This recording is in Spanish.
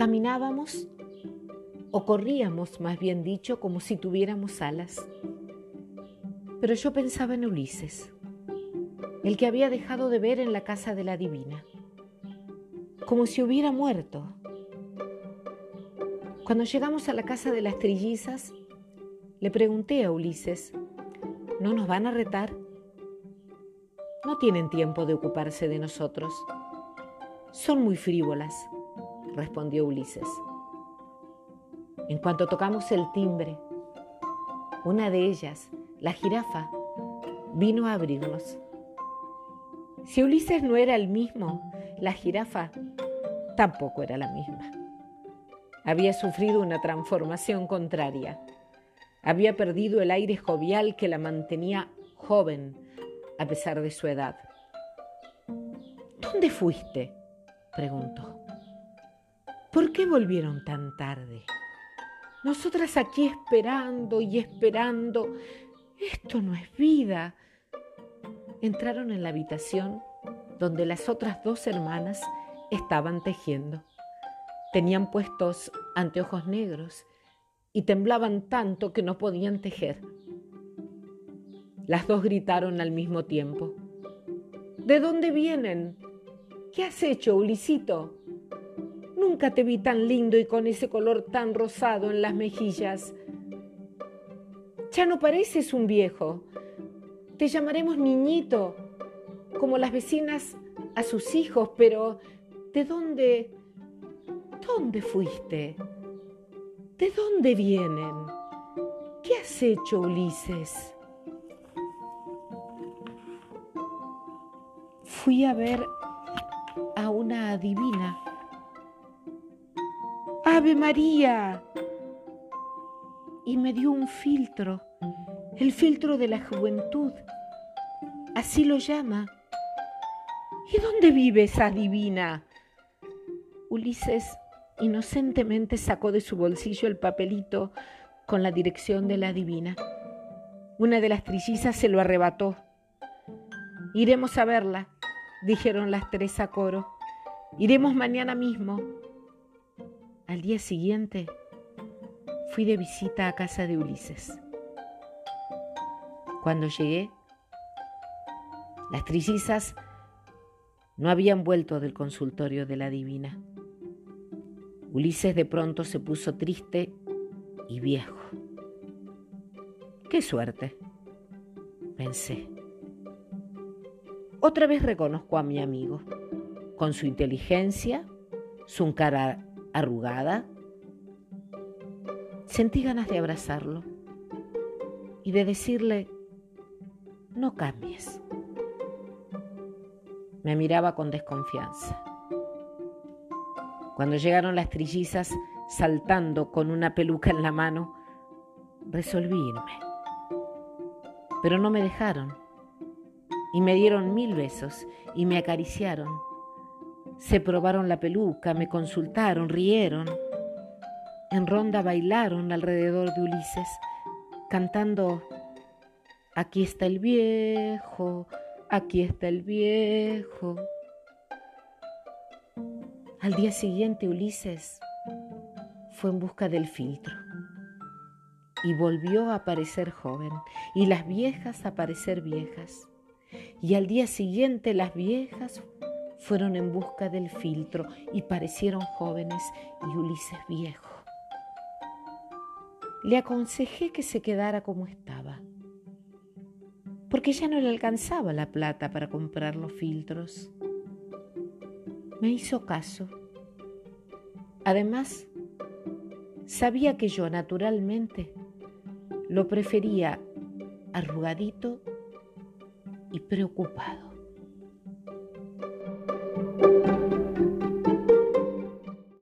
Caminábamos o corríamos, más bien dicho, como si tuviéramos alas. Pero yo pensaba en Ulises, el que había dejado de ver en la casa de la divina, como si hubiera muerto. Cuando llegamos a la casa de las trillizas, le pregunté a Ulises, ¿no nos van a retar? No tienen tiempo de ocuparse de nosotros. Son muy frívolas, respondió Ulises. En cuanto tocamos el timbre, una de ellas, la jirafa, vino a abrirnos. Si Ulises no era el mismo, la jirafa tampoco era la misma. Había sufrido una transformación contraria. Había perdido el aire jovial que la mantenía joven a pesar de su edad. ¿Dónde fuiste? preguntó. ¿Por qué volvieron tan tarde? Nosotras aquí esperando y esperando. Esto no es vida. Entraron en la habitación donde las otras dos hermanas estaban tejiendo. Tenían puestos anteojos negros y temblaban tanto que no podían tejer. Las dos gritaron al mismo tiempo. ¿De dónde vienen? ¿Qué has hecho, Ulisito? Nunca te vi tan lindo y con ese color tan rosado en las mejillas. Ya no pareces un viejo. Te llamaremos niñito, como las vecinas a sus hijos, pero ¿de dónde? ¿Dónde fuiste? ¿De dónde vienen? ¿Qué has hecho, Ulises? Fui a ver a una adivina. ¡Ave María! Y me dio un filtro, el filtro de la juventud. Así lo llama. ¿Y dónde vive esa divina? Ulises inocentemente sacó de su bolsillo el papelito con la dirección de la divina. Una de las trillizas se lo arrebató. Iremos a verla, dijeron las tres a coro. Iremos mañana mismo. Al día siguiente fui de visita a casa de Ulises. Cuando llegué, las trillizas no habían vuelto del consultorio de la divina. Ulises de pronto se puso triste y viejo. Qué suerte, pensé. Otra vez reconozco a mi amigo, con su inteligencia, su cara arrugada. Sentí ganas de abrazarlo y de decirle, no cambies. Me miraba con desconfianza. Cuando llegaron las trillizas saltando con una peluca en la mano, resolví irme. Pero no me dejaron y me dieron mil besos y me acariciaron. Se probaron la peluca, me consultaron, rieron. En ronda bailaron alrededor de Ulises, cantando, aquí está el viejo, aquí está el viejo. Al día siguiente Ulises fue en busca del filtro y volvió a aparecer joven y las viejas a parecer viejas. Y al día siguiente las viejas fueron en busca del filtro y parecieron jóvenes y Ulises viejo. Le aconsejé que se quedara como estaba, porque ya no le alcanzaba la plata para comprar los filtros me hizo caso. Además, sabía que yo naturalmente lo prefería arrugadito y preocupado. Thank you.